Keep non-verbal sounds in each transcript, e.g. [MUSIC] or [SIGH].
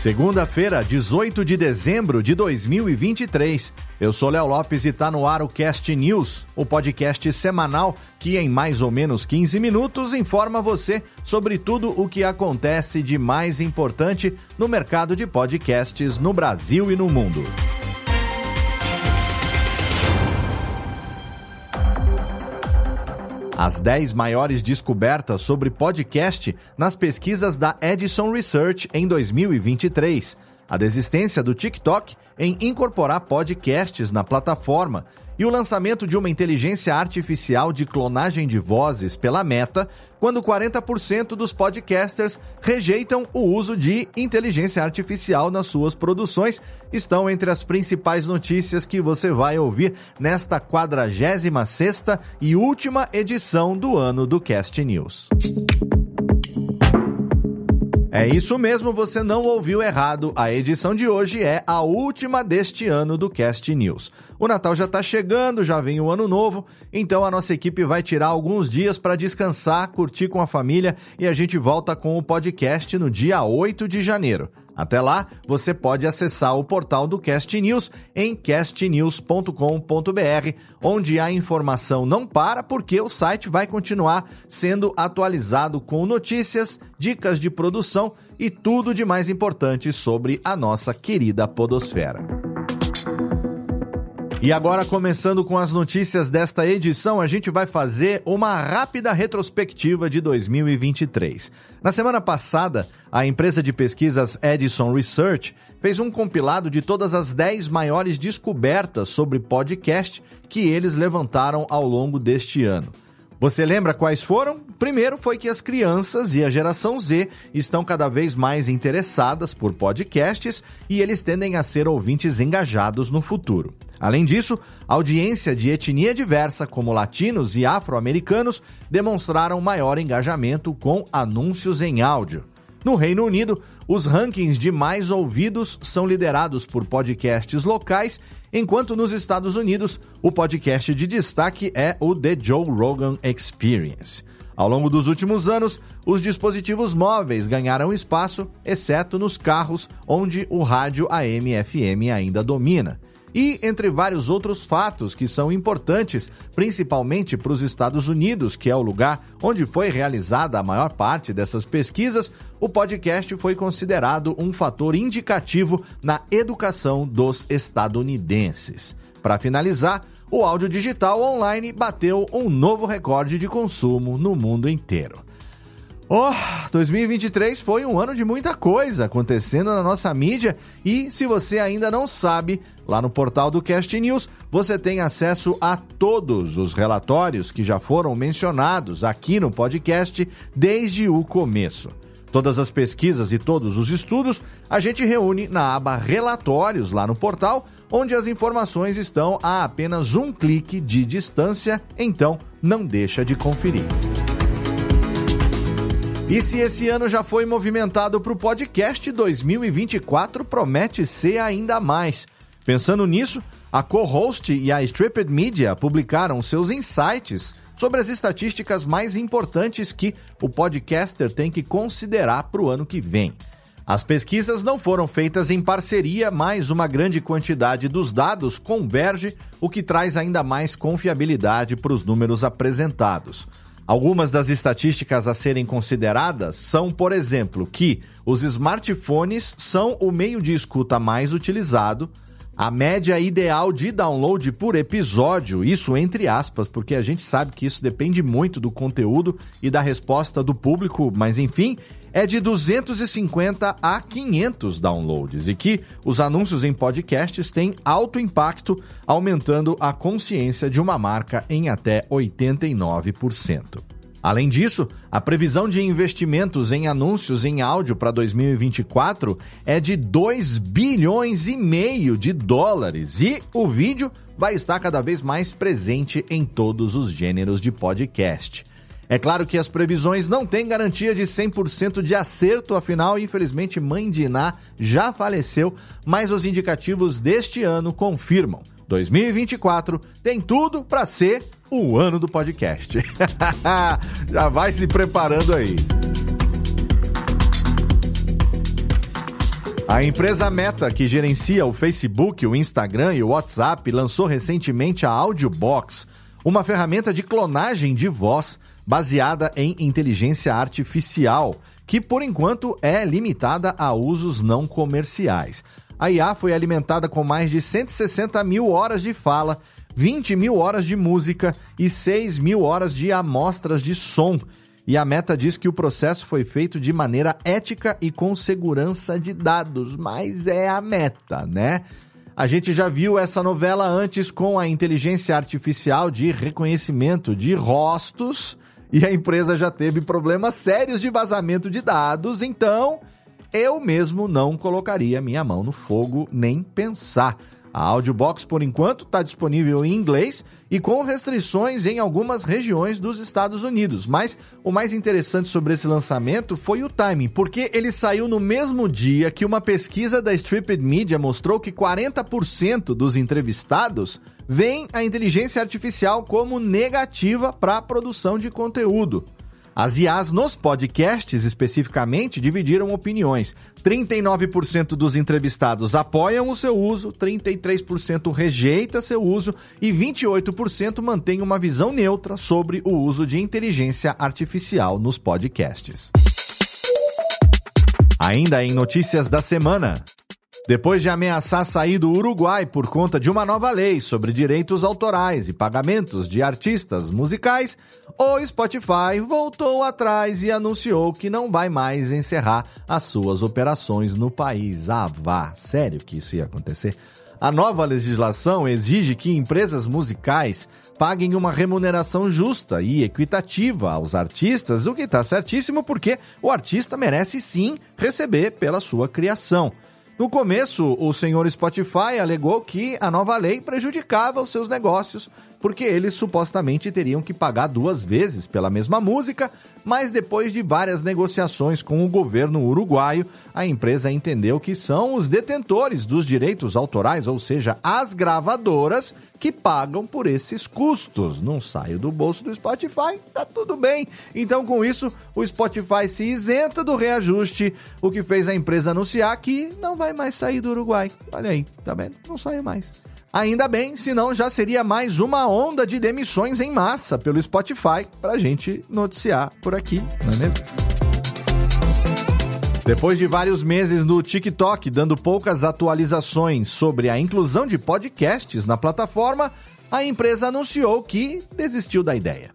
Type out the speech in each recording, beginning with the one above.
Segunda-feira, 18 de dezembro de 2023. Eu sou Léo Lopes e está no ar o Cast News, o podcast semanal que em mais ou menos 15 minutos informa você sobre tudo o que acontece de mais importante no mercado de podcasts no Brasil e no mundo. As 10 maiores descobertas sobre podcast nas pesquisas da Edison Research em 2023. A desistência do TikTok em incorporar podcasts na plataforma e o lançamento de uma inteligência artificial de clonagem de vozes pela Meta, quando 40% dos podcasters rejeitam o uso de inteligência artificial nas suas produções, estão entre as principais notícias que você vai ouvir nesta 46ª e última edição do ano do Cast News. É isso mesmo, você não ouviu errado. A edição de hoje é a última deste ano do Cast News. O Natal já está chegando, já vem o ano novo, então a nossa equipe vai tirar alguns dias para descansar, curtir com a família e a gente volta com o podcast no dia 8 de janeiro. Até lá, você pode acessar o portal do Cast News em castnews.com.br, onde a informação não para porque o site vai continuar sendo atualizado com notícias, dicas de produção e tudo de mais importante sobre a nossa querida Podosfera. E agora, começando com as notícias desta edição, a gente vai fazer uma rápida retrospectiva de 2023. Na semana passada, a empresa de pesquisas Edison Research fez um compilado de todas as 10 maiores descobertas sobre podcast que eles levantaram ao longo deste ano. Você lembra quais foram? Primeiro foi que as crianças e a geração Z estão cada vez mais interessadas por podcasts e eles tendem a ser ouvintes engajados no futuro. Além disso, audiência de etnia diversa, como latinos e afro-americanos, demonstraram maior engajamento com anúncios em áudio. No Reino Unido, os rankings de mais ouvidos são liderados por podcasts locais, enquanto nos Estados Unidos, o podcast de destaque é o The Joe Rogan Experience. Ao longo dos últimos anos, os dispositivos móveis ganharam espaço, exceto nos carros, onde o rádio AM/FM ainda domina e entre vários outros fatos que são importantes, principalmente para os Estados Unidos, que é o lugar onde foi realizada a maior parte dessas pesquisas, o podcast foi considerado um fator indicativo na educação dos estadunidenses. Para finalizar, o áudio digital online bateu um novo recorde de consumo no mundo inteiro. Oh, 2023 foi um ano de muita coisa acontecendo na nossa mídia e se você ainda não sabe, lá no portal do Cast News você tem acesso a todos os relatórios que já foram mencionados aqui no podcast desde o começo. Todas as pesquisas e todos os estudos a gente reúne na aba Relatórios lá no portal, onde as informações estão a apenas um clique de distância, então não deixa de conferir. E se esse ano já foi movimentado para o podcast, 2024 promete ser ainda mais. Pensando nisso, a co-host e a Stripped Media publicaram seus insights sobre as estatísticas mais importantes que o podcaster tem que considerar para o ano que vem. As pesquisas não foram feitas em parceria, mas uma grande quantidade dos dados converge, o que traz ainda mais confiabilidade para os números apresentados. Algumas das estatísticas a serem consideradas são, por exemplo, que os smartphones são o meio de escuta mais utilizado, a média ideal de download por episódio, isso entre aspas, porque a gente sabe que isso depende muito do conteúdo e da resposta do público, mas enfim, é de 250 a 500 downloads e que os anúncios em podcasts têm alto impacto, aumentando a consciência de uma marca em até 89%. Além disso, a previsão de investimentos em anúncios em áudio para 2024 é de 2 bilhões e meio de dólares e o vídeo vai estar cada vez mais presente em todos os gêneros de podcast. É claro que as previsões não têm garantia de 100% de acerto, afinal, infelizmente, Mãe de Iná já faleceu, mas os indicativos deste ano confirmam. 2024 tem tudo para ser o ano do podcast. [LAUGHS] já vai se preparando aí. A empresa Meta, que gerencia o Facebook, o Instagram e o WhatsApp, lançou recentemente a Audiobox, uma ferramenta de clonagem de voz baseada em inteligência artificial, que por enquanto é limitada a usos não comerciais. A IA foi alimentada com mais de 160 mil horas de fala, 20 mil horas de música e 6 mil horas de amostras de som. E a Meta diz que o processo foi feito de maneira ética e com segurança de dados, mas é a Meta, né? A gente já viu essa novela antes com a inteligência artificial de reconhecimento de rostos e a empresa já teve problemas sérios de vazamento de dados, então eu mesmo não colocaria minha mão no fogo nem pensar. A Audiobox, por enquanto, está disponível em inglês e com restrições em algumas regiões dos Estados Unidos. Mas o mais interessante sobre esse lançamento foi o timing, porque ele saiu no mesmo dia que uma pesquisa da Stripped Media mostrou que 40% dos entrevistados veem a inteligência artificial como negativa para a produção de conteúdo. As IAs nos podcasts, especificamente, dividiram opiniões. 39% dos entrevistados apoiam o seu uso, 33% rejeita seu uso e 28% mantém uma visão neutra sobre o uso de inteligência artificial nos podcasts. Ainda em notícias da semana. Depois de ameaçar sair do Uruguai por conta de uma nova lei sobre direitos autorais e pagamentos de artistas musicais, o Spotify voltou atrás e anunciou que não vai mais encerrar as suas operações no país. Ah, vá, sério que isso ia acontecer? A nova legislação exige que empresas musicais paguem uma remuneração justa e equitativa aos artistas, o que está certíssimo porque o artista merece sim receber pela sua criação. No começo, o senhor Spotify alegou que a nova lei prejudicava os seus negócios, porque eles supostamente teriam que pagar duas vezes pela mesma música, mas depois de várias negociações com o governo uruguaio, a empresa entendeu que são os detentores dos direitos autorais, ou seja, as gravadoras, que pagam por esses custos. Não saio do bolso do Spotify, tá tudo bem. Então, com isso, o Spotify se isenta do reajuste, o que fez a empresa anunciar que não vai mais sair do Uruguai. Olha aí, tá vendo? Não sai mais. Ainda bem, senão já seria mais uma onda de demissões em massa pelo Spotify pra gente noticiar por aqui, não é mesmo? Depois de vários meses no TikTok dando poucas atualizações sobre a inclusão de podcasts na plataforma, a empresa anunciou que desistiu da ideia.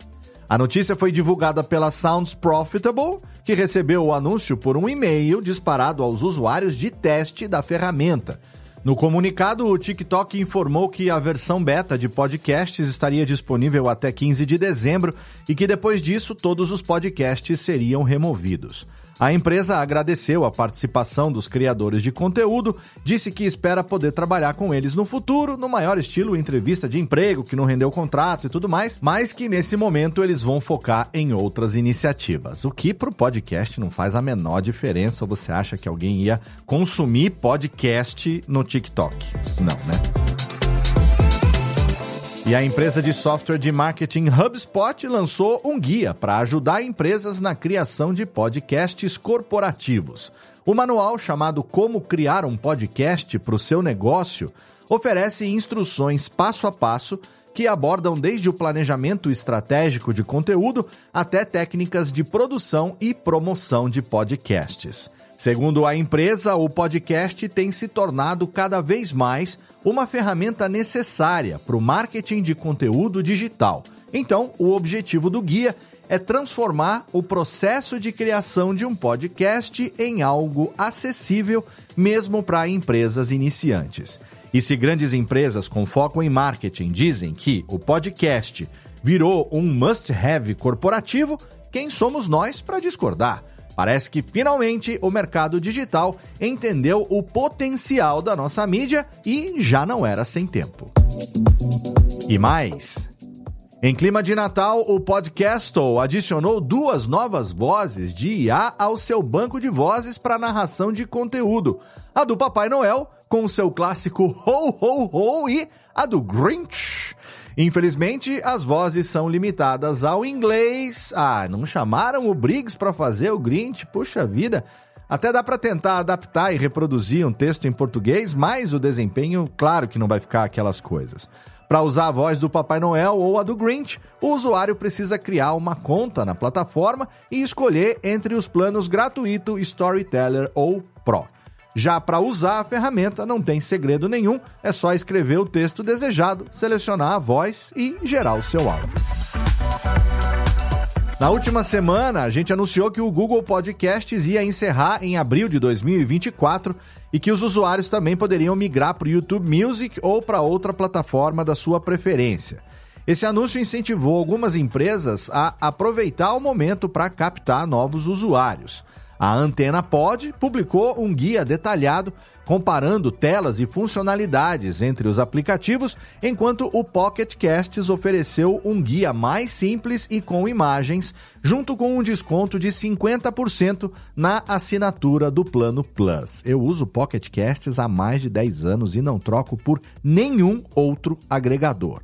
A notícia foi divulgada pela Sounds Profitable, que recebeu o anúncio por um e-mail disparado aos usuários de teste da ferramenta. No comunicado, o TikTok informou que a versão beta de podcasts estaria disponível até 15 de dezembro e que depois disso todos os podcasts seriam removidos. A empresa agradeceu a participação dos criadores de conteúdo, disse que espera poder trabalhar com eles no futuro, no maior estilo entrevista de emprego, que não rendeu contrato e tudo mais, mas que nesse momento eles vão focar em outras iniciativas. O que para o podcast não faz a menor diferença. Você acha que alguém ia consumir podcast no TikTok? Não, né? E a empresa de software de marketing HubSpot lançou um guia para ajudar empresas na criação de podcasts corporativos. O manual, chamado Como Criar um Podcast para o Seu Negócio, oferece instruções passo a passo que abordam desde o planejamento estratégico de conteúdo até técnicas de produção e promoção de podcasts. Segundo a empresa, o podcast tem se tornado cada vez mais uma ferramenta necessária para o marketing de conteúdo digital. Então, o objetivo do guia é transformar o processo de criação de um podcast em algo acessível, mesmo para empresas iniciantes. E se grandes empresas com foco em marketing dizem que o podcast virou um must-have corporativo, quem somos nós para discordar? Parece que finalmente o mercado digital entendeu o potencial da nossa mídia e já não era sem tempo. E mais. Em clima de Natal, o Podcastle adicionou duas novas vozes de IA ao seu banco de vozes para narração de conteúdo. A do Papai Noel, com seu clássico Ho Ho Ho, e a do Grinch, Infelizmente, as vozes são limitadas ao inglês. Ah, não chamaram o Briggs para fazer o Grinch? Puxa vida. Até dá para tentar adaptar e reproduzir um texto em português, mas o desempenho, claro que não vai ficar aquelas coisas. Para usar a voz do Papai Noel ou a do Grinch, o usuário precisa criar uma conta na plataforma e escolher entre os planos gratuito, Storyteller ou Pro. Já para usar a ferramenta não tem segredo nenhum, é só escrever o texto desejado, selecionar a voz e gerar o seu áudio. Na última semana, a gente anunciou que o Google Podcasts ia encerrar em abril de 2024 e que os usuários também poderiam migrar para o YouTube Music ou para outra plataforma da sua preferência. Esse anúncio incentivou algumas empresas a aproveitar o momento para captar novos usuários. A Antena Pod publicou um guia detalhado comparando telas e funcionalidades entre os aplicativos, enquanto o Pocket Casts ofereceu um guia mais simples e com imagens, junto com um desconto de 50% na assinatura do plano Plus. Eu uso Pocket Casts há mais de 10 anos e não troco por nenhum outro agregador.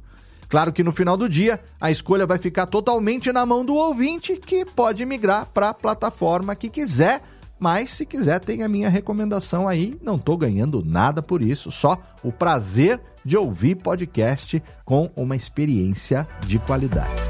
Claro que no final do dia, a escolha vai ficar totalmente na mão do ouvinte, que pode migrar para a plataforma que quiser. Mas se quiser, tem a minha recomendação aí. Não estou ganhando nada por isso, só o prazer de ouvir podcast com uma experiência de qualidade.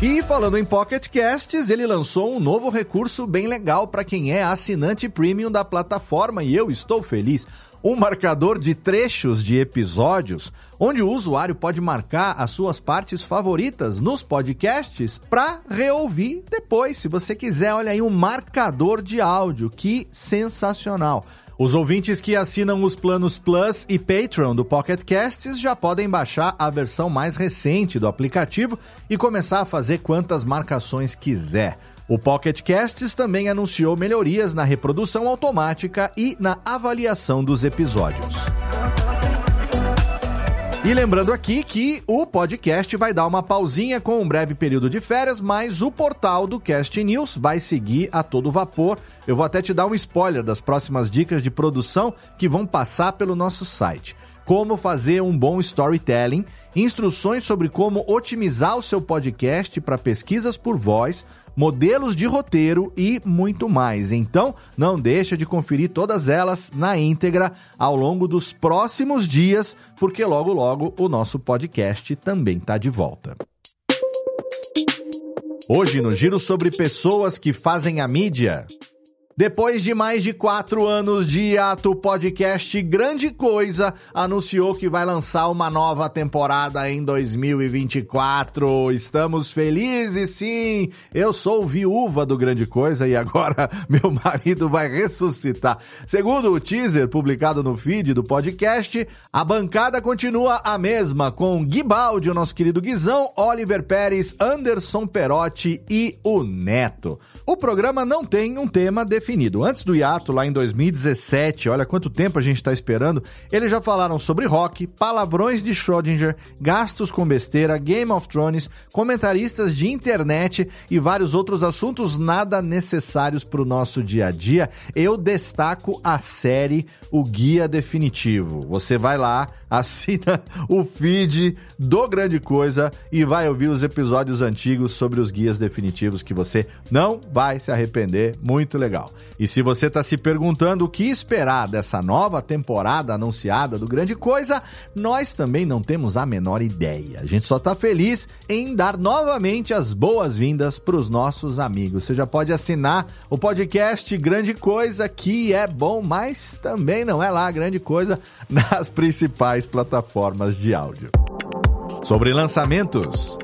E falando em Pocket Casts, ele lançou um novo recurso bem legal para quem é assinante premium da plataforma e eu estou feliz um marcador de trechos de episódios, onde o usuário pode marcar as suas partes favoritas nos podcasts para reouvir depois, se você quiser. Olha aí um marcador de áudio, que sensacional. Os ouvintes que assinam os planos Plus e Patreon do Pocket Casts já podem baixar a versão mais recente do aplicativo e começar a fazer quantas marcações quiser. O Pocket Casts também anunciou melhorias na reprodução automática e na avaliação dos episódios. E lembrando aqui que o podcast vai dar uma pausinha com um breve período de férias, mas o portal do Cast News vai seguir a todo vapor. Eu vou até te dar um spoiler das próximas dicas de produção que vão passar pelo nosso site. Como fazer um bom storytelling, instruções sobre como otimizar o seu podcast para pesquisas por voz, modelos de roteiro e muito mais. Então, não deixa de conferir todas elas na íntegra ao longo dos próximos dias, porque logo logo o nosso podcast também está de volta. Hoje no giro sobre pessoas que fazem a mídia. Depois de mais de quatro anos de ato, o podcast Grande Coisa anunciou que vai lançar uma nova temporada em 2024. Estamos felizes, sim! Eu sou viúva do Grande Coisa e agora [LAUGHS] meu marido vai ressuscitar. Segundo o teaser publicado no feed do podcast, a bancada continua a mesma, com Gui Baldi, o nosso querido Guizão, Oliver Pérez, Anderson Perotti e o Neto. O programa não tem um tema definido definido. Antes do hiato, lá em 2017, olha quanto tempo a gente está esperando, eles já falaram sobre rock, palavrões de Schrödinger, gastos com besteira, Game of Thrones, comentaristas de internet e vários outros assuntos nada necessários para o nosso dia a dia. Eu destaco a série O Guia Definitivo. Você vai lá, [LAUGHS] assina o feed do Grande Coisa e vai ouvir os episódios antigos sobre os guias definitivos que você não vai se arrepender. Muito legal. E se você está se perguntando o que esperar dessa nova temporada anunciada do Grande Coisa, nós também não temos a menor ideia. A gente só está feliz em dar novamente as boas-vindas para os nossos amigos. Você já pode assinar o podcast Grande Coisa, que é bom, mas também não é lá grande coisa [LAUGHS] nas principais plataformas de áudio. Sobre lançamentos.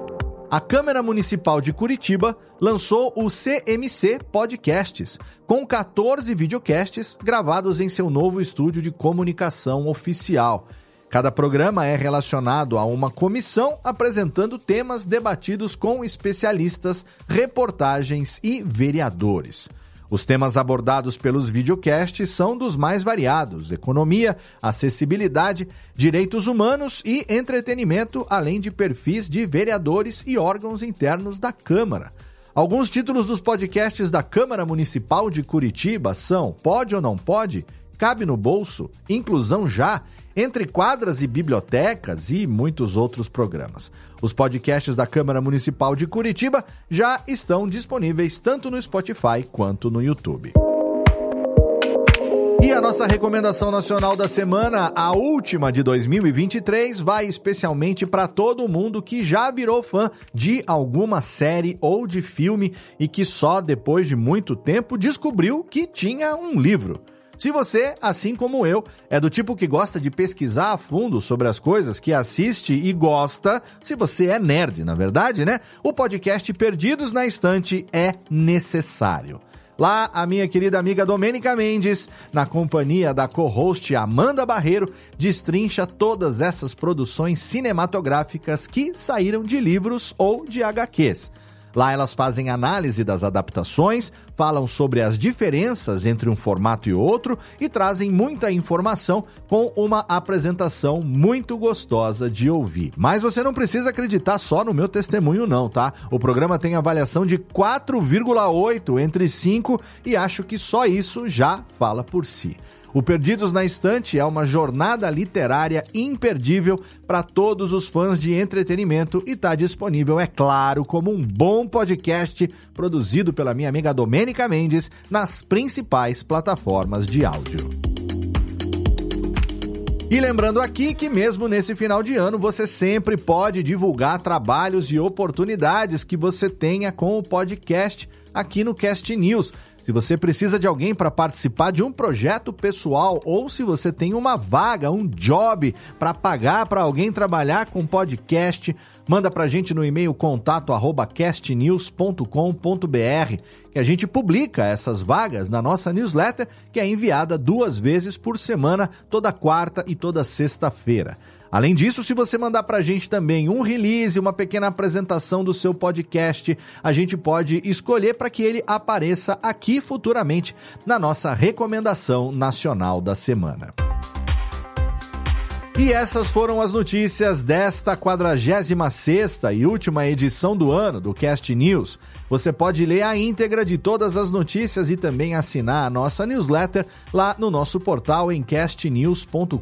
A Câmara Municipal de Curitiba lançou o CMC Podcasts, com 14 videocasts gravados em seu novo estúdio de comunicação oficial. Cada programa é relacionado a uma comissão apresentando temas debatidos com especialistas, reportagens e vereadores. Os temas abordados pelos videocasts são dos mais variados: economia, acessibilidade, direitos humanos e entretenimento, além de perfis de vereadores e órgãos internos da Câmara. Alguns títulos dos podcasts da Câmara Municipal de Curitiba são Pode ou Não Pode? Cabe no Bolso? Inclusão Já? Entre Quadras e Bibliotecas e muitos outros programas. Os podcasts da Câmara Municipal de Curitiba já estão disponíveis tanto no Spotify quanto no YouTube. E a nossa recomendação nacional da semana, a última de 2023, vai especialmente para todo mundo que já virou fã de alguma série ou de filme e que só depois de muito tempo descobriu que tinha um livro. Se você, assim como eu, é do tipo que gosta de pesquisar a fundo sobre as coisas que assiste e gosta, se você é nerd, na verdade, né? O podcast Perdidos na Estante é necessário. Lá, a minha querida amiga Domênica Mendes, na companhia da co-host Amanda Barreiro, destrincha todas essas produções cinematográficas que saíram de livros ou de HQs. Lá elas fazem análise das adaptações, falam sobre as diferenças entre um formato e outro e trazem muita informação com uma apresentação muito gostosa de ouvir. Mas você não precisa acreditar só no meu testemunho não, tá? O programa tem avaliação de 4,8 entre 5 e acho que só isso já fala por si. O Perdidos na Estante é uma jornada literária imperdível para todos os fãs de entretenimento e está disponível, é claro, como um bom podcast produzido pela minha amiga Domênica Mendes nas principais plataformas de áudio. E lembrando aqui que mesmo nesse final de ano você sempre pode divulgar trabalhos e oportunidades que você tenha com o podcast aqui no Cast News. Se você precisa de alguém para participar de um projeto pessoal ou se você tem uma vaga, um job para pagar para alguém trabalhar com podcast, manda para a gente no e-mail contato@castnews.com.br que a gente publica essas vagas na nossa newsletter, que é enviada duas vezes por semana, toda quarta e toda sexta-feira. Além disso, se você mandar para a gente também um release, uma pequena apresentação do seu podcast, a gente pode escolher para que ele apareça aqui futuramente na nossa recomendação nacional da semana. E essas foram as notícias desta 46 e última edição do ano do Cast News. Você pode ler a íntegra de todas as notícias e também assinar a nossa newsletter lá no nosso portal em castnews.com.br.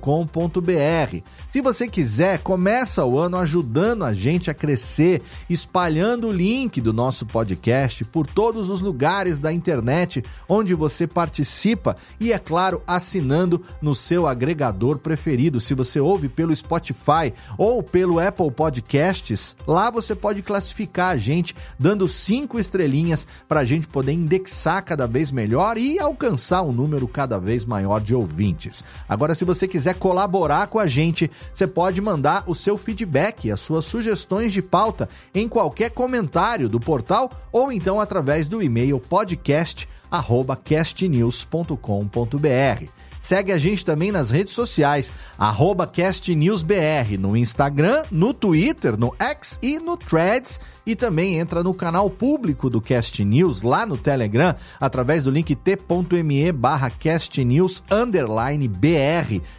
Se você quiser, começa o ano ajudando a gente a crescer, espalhando o link do nosso podcast por todos os lugares da internet onde você participa e, é claro, assinando no seu agregador preferido. Se você ouve pelo Spotify ou pelo Apple Podcasts, lá você pode classificar a gente dando cinco estrelinhas para a gente poder indexar cada vez melhor e alcançar um número cada vez maior de ouvintes. Agora, se você quiser colaborar com a gente, você pode mandar o seu feedback, as suas sugestões de pauta em qualquer comentário do portal ou então através do e-mail podcast@castnews.com.br. Segue a gente também nas redes sociais, CastNewsBR, no Instagram, no Twitter, no X e no Threads. E também entra no canal público do Cast News lá no Telegram, através do link t.me barra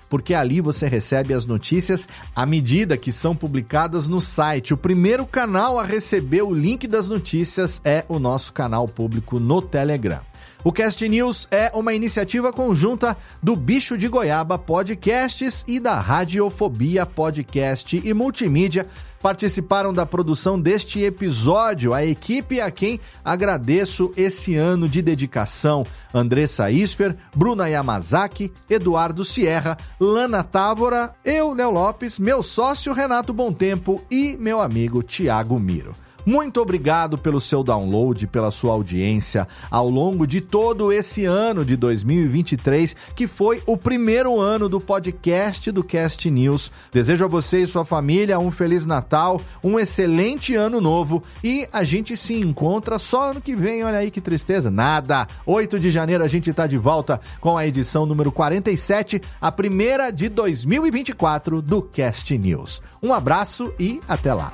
porque ali você recebe as notícias à medida que são publicadas no site. O primeiro canal a receber o link das notícias é o nosso canal público no Telegram. O Cast News é uma iniciativa conjunta do Bicho de Goiaba Podcasts e da Radiofobia Podcast e Multimídia. Participaram da produção deste episódio a equipe a quem agradeço esse ano de dedicação: Andressa Isfer, Bruna Yamazaki, Eduardo Sierra, Lana Távora, eu, Léo Lopes, meu sócio Renato Tempo e meu amigo Tiago Miro. Muito obrigado pelo seu download, pela sua audiência ao longo de todo esse ano de 2023, que foi o primeiro ano do podcast do Cast News. Desejo a você e sua família um feliz Natal, um excelente ano novo e a gente se encontra só ano que vem. Olha aí que tristeza. Nada. 8 de janeiro a gente está de volta com a edição número 47, a primeira de 2024 do Cast News. Um abraço e até lá.